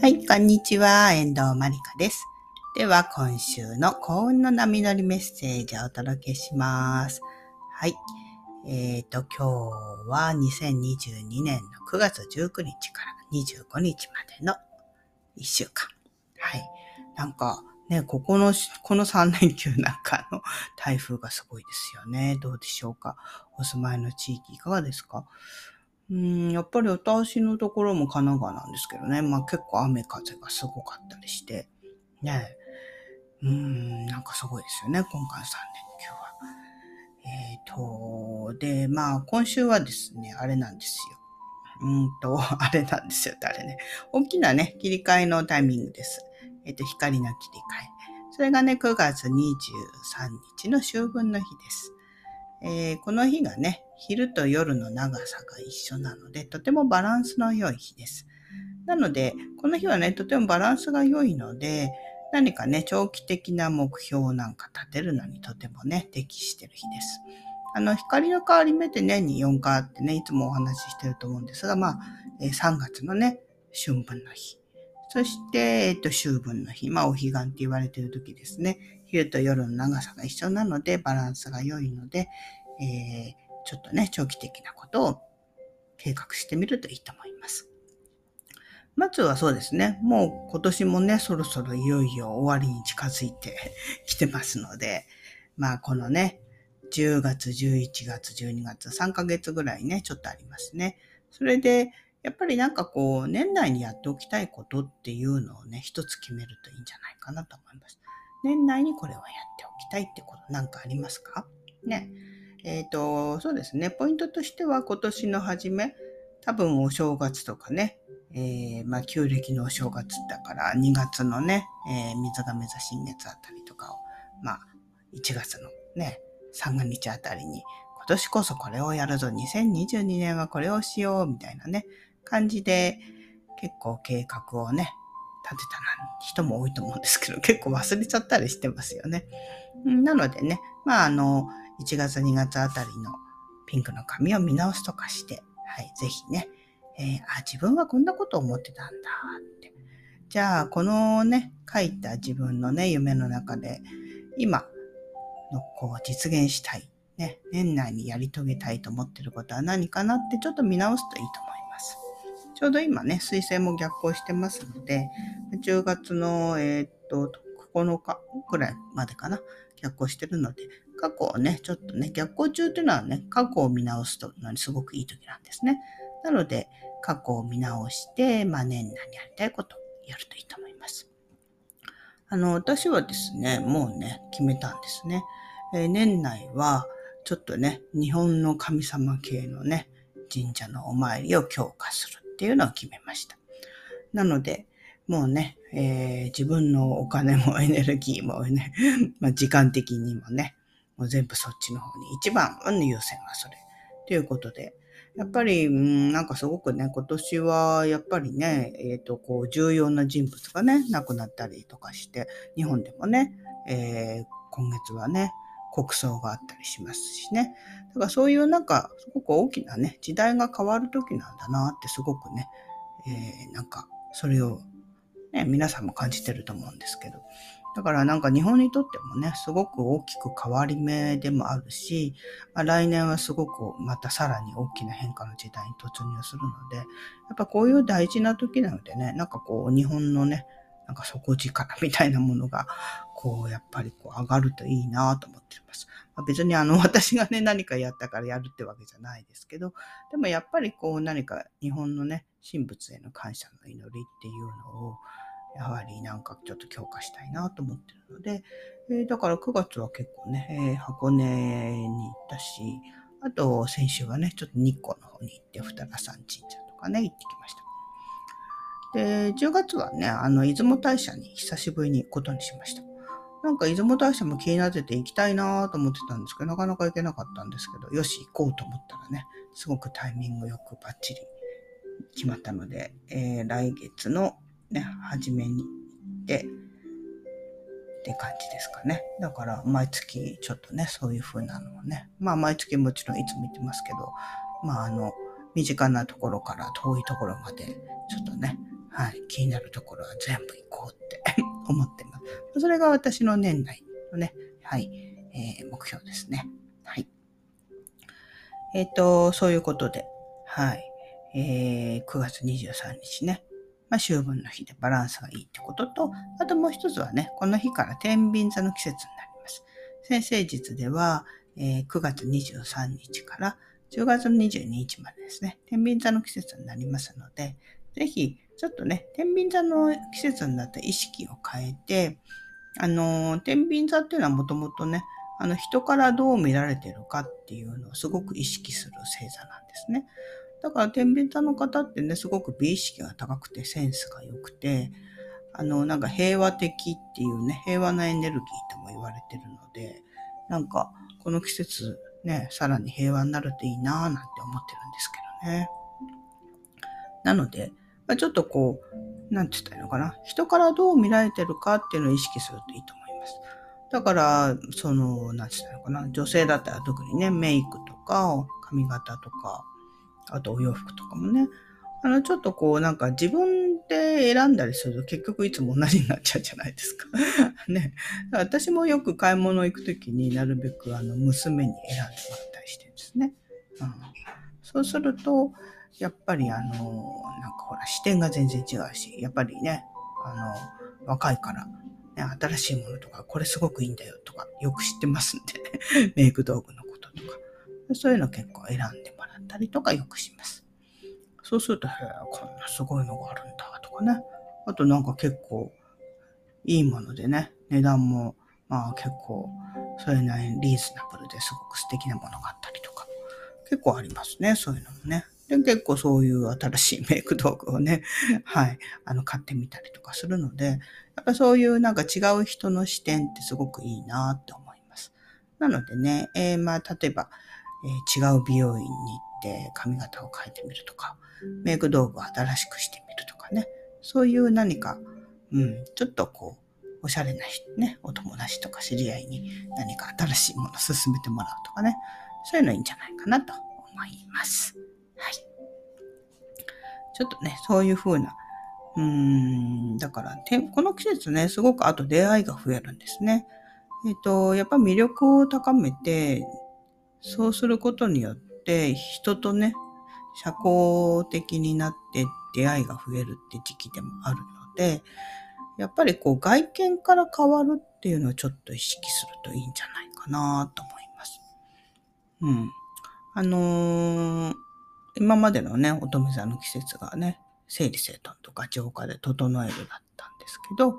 はい、こんにちは。遠藤まりかです。では、今週の幸運の波乗りメッセージをお届けします。はい。えっ、ー、と、今日は2022年の9月19日から25日までの1週間。はい。なんか、ね、ここの、この3連休なんかの 台風がすごいですよね。どうでしょうか？お住まいの地域いかがですか？うん、やっぱり私のところも神奈川なんですけどね。まあ結構雨風がすごかったりして。ねうん、なんかすごいですよね。今回3連休は。えっ、ー、と、で、まあ今週はですね、あれなんですよ。うんと、あれなんですよってあれね。大きなね、切り替えのタイミングです。えっ、ー、と、光の切り替え。それがね、9月23日の秋分の日です。えー、この日がね、昼と夜の長さが一緒なので、とてもバランスの良い日です。なので、この日はね、とてもバランスが良いので、何かね、長期的な目標なんか立てるのにとてもね、適してる日です。あの、光の変わり目って年に4回あってね、いつもお話ししてると思うんですが、まあ、3月のね、春分の日。そして、えっと、秋分の日。まあ、お彼岸って言われてる時ですね。昼と夜の長さが一緒なので、バランスが良いので、えー、ちょっとね、長期的なことを計画してみるといいと思います。まずはそうですね、もう今年もね、そろそろいよいよ終わりに近づいて きてますので、まあこのね、10月、11月、12月、3ヶ月ぐらいね、ちょっとありますね。それで、やっぱりなんかこう、年内にやっておきたいことっていうのをね、一つ決めるといいんじゃないかなと思います。年内にこれをやっておきたいってことなんかありますか？ね。えっ、ー、と、そうですね。ポイントとしては今年の初め、多分お正月とかね、えー、まあ、旧暦のお正月だから2月のね、えー、水亀座新月あたりとかを、まあ、1月のね、三が日あたりに、今年こそこれをやるぞ、2022年はこれをしよう、みたいなね、感じで、結構計画をね、立てたな人も多いと思うんですけど、結構忘れちゃったりしてますよね。なのでね、まあ、あの、1月2月あたりのピンクの髪を見直すとかして、はい、ぜひね、えー、あ、自分はこんなことを思ってたんだって。じゃあ、このね、書いた自分のね、夢の中で、今のこう実現したい、ね、年内にやり遂げたいと思ってることは何かなってちょっと見直すといいと思います。ちょうど今ね、水星も逆行してますので、10月の、えー、っと、9日くらいまでかな、逆行してるので、過去をね、ちょっとね、逆行中っていうのはね、過去を見直すというのにすごくいい時なんですね。なので、過去を見直して、まあ年内にやりたいことをやるといいと思います。あの、私はですね、もうね、決めたんですね。えー、年内は、ちょっとね、日本の神様系のね、神社のお参りを強化するっていうのを決めました。なので、もうね、えー、自分のお金もエネルギーもね、まあ、時間的にもね、もう全部そっちの方に、一番の優先はそれ。ということで、やっぱり、うん、なんかすごくね、今年はやっぱりね、えっ、ー、と、こう、重要な人物がね、亡くなったりとかして、日本でもね、えー、今月はね、国葬があったりしますしね。だからそういうなんか、すごく大きなね、時代が変わる時なんだなってすごくね、えー、なんか、それをね、皆さんも感じてると思うんですけど。だからなんか日本にとってもね、すごく大きく変わり目でもあるし、まあ、来年はすごくまたさらに大きな変化の時代に突入するので、やっぱこういう大事な時なのでね、なんかこう日本のね、なんか底力みたいなものが、こうやっぱりこう上がるといいなと思ってます。まあ、別にあの 私がね、何かやったからやるってわけじゃないですけど、でもやっぱりこう何か日本のね、神仏への感謝の祈りっていうのを、やはりなんかちょっと強化したいなと思ってるので、えー、だから9月は結構ね、えー、箱根に行ったし、あと先週はね、ちょっと日光の方に行って、二良山神社とかね、行ってきました。で、10月はね、あの、出雲大社に久しぶりに行くことにしました。なんか出雲大社も気になってて行きたいなと思ってたんですけど、なかなか行けなかったんですけど、よし、行こうと思ったらね、すごくタイミングよくバッチリ決まったので、えー、来月のね、初めに行って、って感じですかね。だから、毎月ちょっとね、そういう風なのをね、まあ、毎月もちろんいつも言ってますけど、まあ、あの、身近なところから遠いところまで、ちょっとね、はい、気になるところは全部行こうって 思ってます。それが私の年内のね、はい、えー、目標ですね。はい。えっ、ー、と、そういうことで、はい、えー、9月23日ね、まあ、秋分の日でバランスがいいってことと、あともう一つはね、この日から天秤座の季節になります。先生術では、えー、9月23日から10月22日までですね、天秤座の季節になりますので、ぜひ、ちょっとね、天秤座の季節になった意識を変えて、あの、天秤座っていうのはもともとね、あの、人からどう見られてるかっていうのをすごく意識する星座なんですね。だから天秤座の方ってね、すごく美意識が高くてセンスが良くて、あの、なんか平和的っていうね、平和なエネルギーとも言われてるので、なんか、この季節ね、さらに平和になるといいなぁなんて思ってるんですけどね。なので、まあ、ちょっとこう、なんて言ったらいいのかな。人からどう見られてるかっていうのを意識するといいと思います。だから、その、なんて言ったらいいのかな。女性だったら特にね、メイクとか、髪型とか、あとお洋服とかもね、あの、ちょっとこう、なんか自分で選んだりすると結局いつも同じになっちゃうじゃないですか。ね。私もよく買い物行くときになるべくあの、娘に選んでもらったりしてるんですね。うん。そうすると、やっぱりあの、なんかほら、視点が全然違うし、やっぱりね、あの、若いから、ね、新しいものとか、これすごくいいんだよとか、よく知ってますんでね、メイク道具のこととか、そういうの結構選んでったりとかよくします。そうすると、へえ、こんなすごいのがあるんだとかね。あとなんか結構いいものでね、値段もまあ結構それなりにリーズナブルですごく素敵なものがあったりとか、結構ありますね、そういうのもね。で、結構そういう新しいメイク道具をね、はい、あの、買ってみたりとかするので、やっぱそういうなんか違う人の視点ってすごくいいなって思います。なのでね、えー、まあ、例えば、えー、違う美容院に行って髪型を変えてみるとか、メイク道具を新しくしてみるとかね。そういう何か、うん、ちょっとこう、おしゃれな人ね、お友達とか知り合いに何か新しいものを勧めてもらうとかね。そういうのいいんじゃないかなと思います。はい。ちょっとね、そういう風な、うーん、だから、この季節ね、すごくあと出会いが増えるんですね。えっ、ー、と、やっぱ魅力を高めて、そうすることによって、人とね、社交的になって出会いが増えるって時期でもあるので、やっぱりこう外見から変わるっていうのをちょっと意識するといいんじゃないかなと思います。うん。あのー、今までのね、乙女座の季節がね、整理整頓とか浄化で整えるだったんですけど、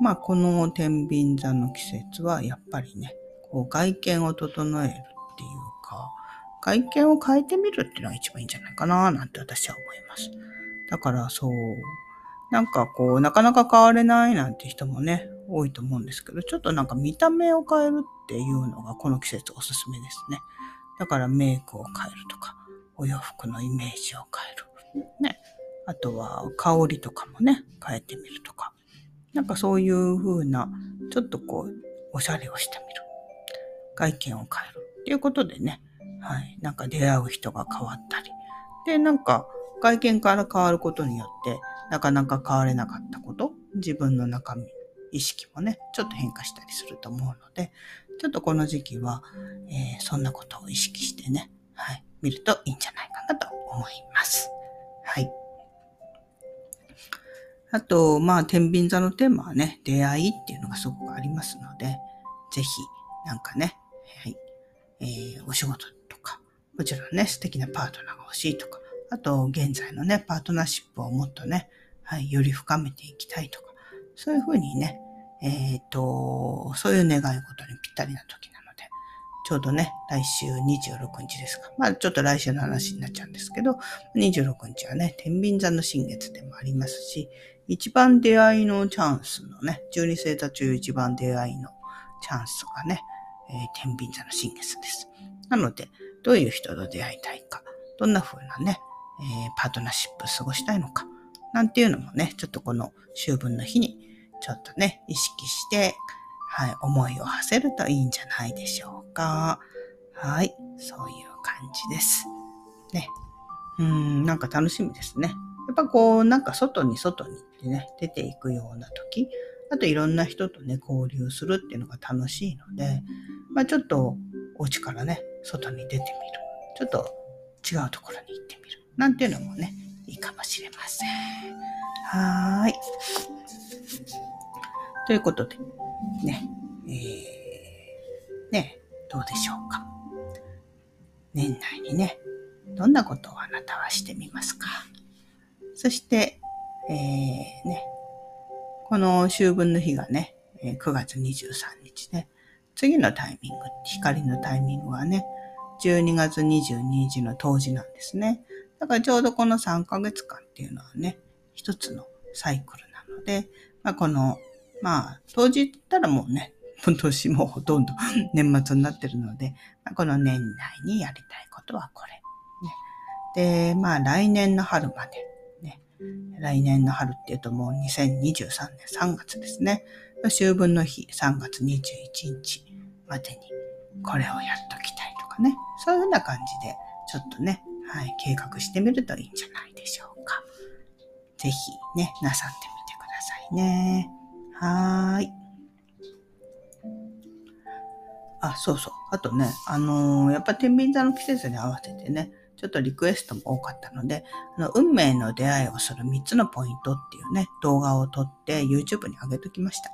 まあこの天秤座の季節はやっぱりね、こう外見を整える、外見を変えてみるっていうのが一番いいんじゃないかななんて私は思います。だからそう、なんかこう、なかなか変われないなんて人もね、多いと思うんですけど、ちょっとなんか見た目を変えるっていうのがこの季節おすすめですね。だからメイクを変えるとか、お洋服のイメージを変える。ね。あとは香りとかもね、変えてみるとか。なんかそういう風な、ちょっとこう、おしゃれをしてみる。外見を変える。っていうことでね、はい。なんか出会う人が変わったり。で、なんか外見から変わることによって、なかなか変われなかったこと、自分の中身、意識もね、ちょっと変化したりすると思うので、ちょっとこの時期は、えー、そんなことを意識してね、はい、見るといいんじゃないかなと思います。はい。あと、まあ、天秤座のテーマはね、出会いっていうのがすごくありますので、ぜひ、なんかね、はい、えー、お仕事もちろんね、素敵なパートナーが欲しいとか、あと、現在のね、パートナーシップをもっとね、はい、より深めていきたいとか、そういうふうにね、えっ、ー、と、そういう願い事にぴったりな時なので、ちょうどね、来週26日ですか。まあ、ちょっと来週の話になっちゃうんですけど、26日はね、天秤座の新月でもありますし、一番出会いのチャンスのね、12星座中一番出会いのチャンスがね、えー、天秤座の新月です。なので、どういう人と出会いたいか、どんな風なね、えー、パートナーシップ過ごしたいのか、なんていうのもね、ちょっとこの秋分の日にちょっとね、意識して、はい、思いを馳せるといいんじゃないでしょうか。はい、そういう感じです。ね。うん、なんか楽しみですね。やっぱこう、なんか外に外にってね、出ていくような時、あといろんな人とね、交流するっていうのが楽しいので、まあちょっとお家からね、外に出てみる。ちょっと違うところに行ってみる。なんていうのもね、いいかもしれません。はーい。ということで、ね、えー、ね、どうでしょうか。年内にね、どんなことをあなたはしてみますか。そして、えー、ね、この秋分の日がね、9月23日ね、次のタイミング、光のタイミングはね、12月22日の冬至なんですね。だからちょうどこの3ヶ月間っていうのはね、一つのサイクルなので、まあ、この、まあ、冬至って言ったらもうね、今年もほとんど 年末になってるので、まあ、この年内にやりたいことはこれ。ね、で、まあ来年の春まで、ね、来年の春っていうともう2023年3月ですね。秋分の日3月21日までにこれをやっときたいとかね。そういうふうな感じでちょっとね、はい、計画してみるといいんじゃないでしょうか。ぜひね、なさってみてくださいね。はーい。あ、そうそう。あとね、あのー、やっぱ天秤座の季節に合わせてね、ちょっとリクエストも多かったので、あの運命の出会いをする3つのポイントっていうね、動画を撮って YouTube に上げときました。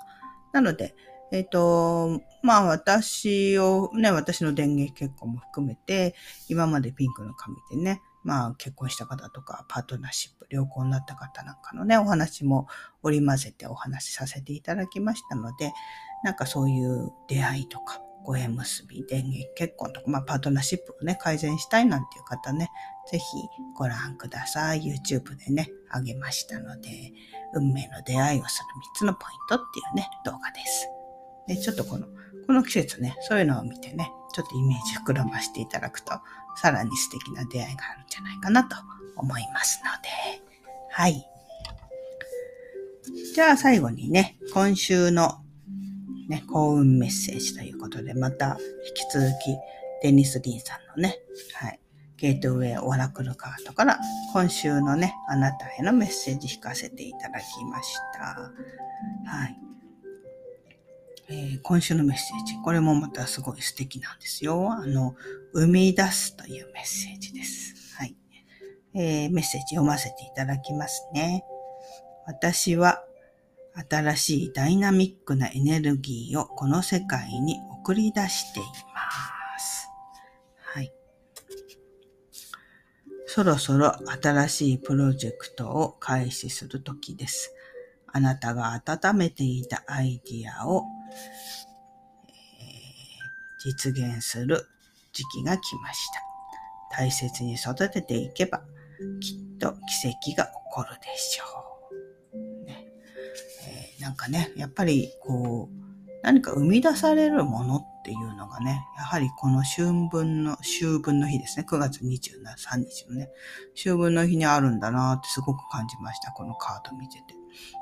なので、えっ、ー、と、まあ私を、ね、私の電撃結婚も含めて、今までピンクの髪でね、まあ結婚した方とか、パートナーシップ、良好になった方なんかのね、お話も織り交ぜてお話しさせていただきましたので、なんかそういう出会いとか、ご縁結び、電撃結婚とか、まあ、パートナーシップをね、改善したいなんていう方ね、ぜひご覧ください。YouTube でね、あげましたので、運命の出会いをする3つのポイントっていうね、動画です。で、ちょっとこの、この季節ね、そういうのを見てね、ちょっとイメージ膨らましていただくと、さらに素敵な出会いがあるんじゃないかなと思いますので、はい。じゃあ最後にね、今週のね、幸運メッセージということで、また引き続きデニス・リンさんのね、はい、ゲートウェイオラクルカードから今週のね、あなたへのメッセージ引かせていただきました。はい。えー、今週のメッセージ。これもまたすごい素敵なんですよ。あの、生み出すというメッセージです。はい。えー、メッセージ読ませていただきますね。私は新しいダイナミックなエネルギーをこの世界に送り出しています。はい。そろそろ新しいプロジェクトを開始する時です。あなたが温めていたアイディアを、実現する時期が来ました。大切に育てていけば、きっと奇跡が起こるでしょうね。え。なんかね、やっぱりこう、何か生み出されるものっていうのがね、やはりこの秋分の、秋分の日ですね、9月23日のね、秋分の日にあるんだなってすごく感じました、このカード見てて。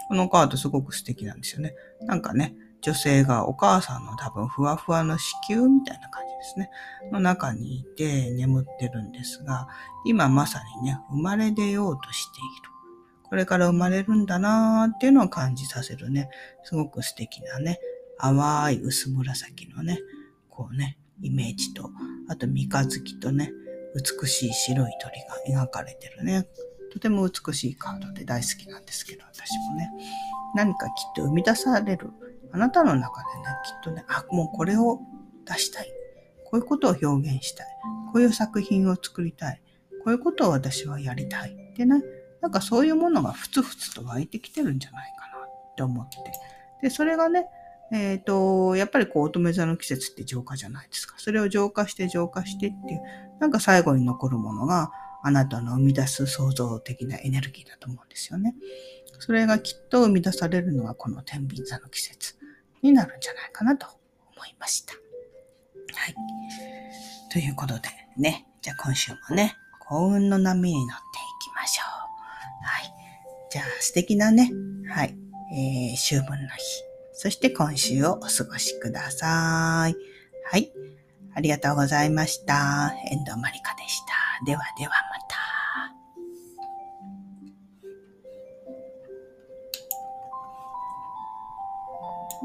このカードすごく素敵なんですよね。なんかね、女性がお母さんの多分ふわふわの子宮みたいな感じですね。の中にいて眠ってるんですが、今まさにね、生まれ出ようとしている。これから生まれるんだなーっていうのを感じさせるね、すごく素敵なね、淡い薄紫のね、こうね、イメージと、あと三日月とね、美しい白い鳥が描かれてるね、とても美しいカードで大好きなんですけど、私もね、何かきっと生み出される、あなたの中でね、きっとね、あ、もうこれを出したい。こういうことを表現したい。こういう作品を作りたい。こういうことを私はやりたい。ってね、なんかそういうものがふつふつと湧いてきてるんじゃないかなって思って。で、それがね、えっ、ー、と、やっぱりこう乙女座の季節って浄化じゃないですか。それを浄化して浄化してっていう、なんか最後に残るものがあなたの生み出す創造的なエネルギーだと思うんですよね。それがきっと生み出されるのはこの天秤座の季節になるんじゃないかなと思いました。はい。ということでね、じゃあ今週もね、幸運の波に乗っていきましょう。はい。じゃあ素敵なね、はい、えー、秋分の日、そして今週をお過ごしください。はい。ありがとうございました。遠藤まりかでした。ではでは。